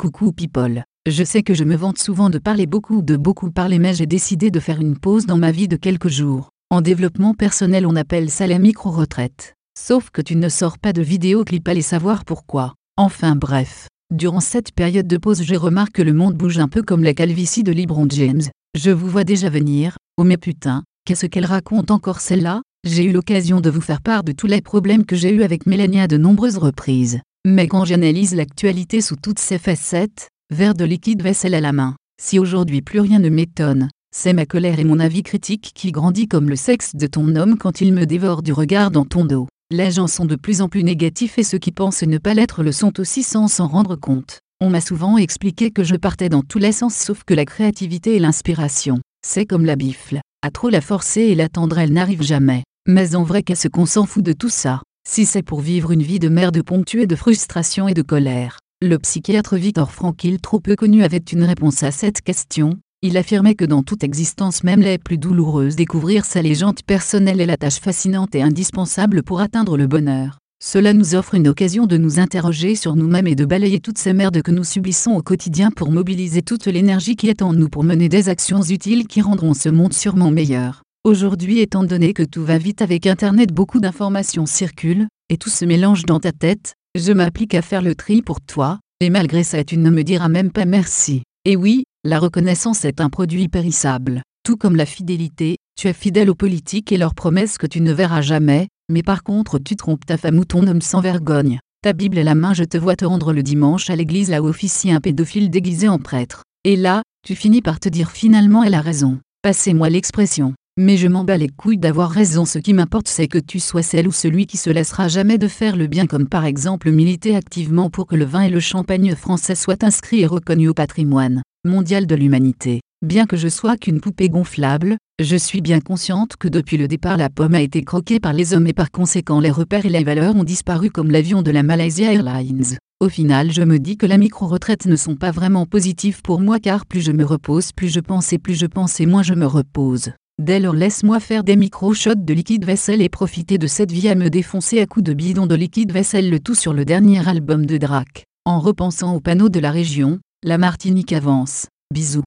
Coucou people. Je sais que je me vante souvent de parler beaucoup ou de beaucoup parler mais j'ai décidé de faire une pause dans ma vie de quelques jours. En développement personnel on appelle ça la micro-retraite. Sauf que tu ne sors pas de vidéo clip allez savoir pourquoi. Enfin bref. Durant cette période de pause j'ai remarqué que le monde bouge un peu comme la calvitie de LeBron James. Je vous vois déjà venir. Oh mais putain, qu'est-ce qu'elle raconte encore celle-là? J'ai eu l'occasion de vous faire part de tous les problèmes que j'ai eu avec Mélanie à de nombreuses reprises. Mais quand j'analyse l'actualité sous toutes ses facettes, verre de liquide vaisselle à la main, si aujourd'hui plus rien ne m'étonne, c'est ma colère et mon avis critique qui grandit comme le sexe de ton homme quand il me dévore du regard dans ton dos. Les gens sont de plus en plus négatifs et ceux qui pensent ne pas l'être le sont aussi sans s'en rendre compte. On m'a souvent expliqué que je partais dans tous les sens sauf que la créativité et l'inspiration, c'est comme la bifle, à trop la forcer et l'attendre elle n'arrive jamais. Mais en vrai qu'est-ce qu'on s'en fout de tout ça? Si c'est pour vivre une vie de merde ponctuée de frustration et de colère. Le psychiatre Victor Frankl, trop peu connu, avait une réponse à cette question. Il affirmait que dans toute existence, même les plus douloureuses, découvrir sa légende personnelle est la tâche fascinante et indispensable pour atteindre le bonheur. Cela nous offre une occasion de nous interroger sur nous-mêmes et de balayer toutes ces merdes que nous subissons au quotidien pour mobiliser toute l'énergie qui est en nous pour mener des actions utiles qui rendront ce monde sûrement meilleur. Aujourd'hui étant donné que tout va vite avec Internet beaucoup d'informations circulent, et tout se mélange dans ta tête, je m'applique à faire le tri pour toi, et malgré ça tu ne me diras même pas merci. Et oui, la reconnaissance est un produit périssable, tout comme la fidélité, tu es fidèle aux politiques et leurs promesses que tu ne verras jamais, mais par contre tu trompes ta femme ou ton homme sans vergogne. Ta Bible à la main je te vois te rendre le dimanche à l'église là où officie un pédophile déguisé en prêtre. Et là, tu finis par te dire finalement elle a raison. Passez-moi l'expression. Mais je m'en bats les couilles d'avoir raison. Ce qui m'importe, c'est que tu sois celle ou celui qui se laissera jamais de faire le bien, comme par exemple militer activement pour que le vin et le champagne français soient inscrits et reconnus au patrimoine mondial de l'humanité. Bien que je sois qu'une poupée gonflable, je suis bien consciente que depuis le départ la pomme a été croquée par les hommes et par conséquent les repères et les valeurs ont disparu comme l'avion de la Malaysia Airlines. Au final je me dis que la micro-retraite ne sont pas vraiment positives pour moi car plus je me repose plus je pense et plus je pense et moins je me repose. Dès lors laisse-moi faire des micro-shots de liquide vaisselle et profiter de cette vie à me défoncer à coups de bidon de liquide vaisselle le tout sur le dernier album de Drac. En repensant au panneau de la région, la Martinique avance. Bisous.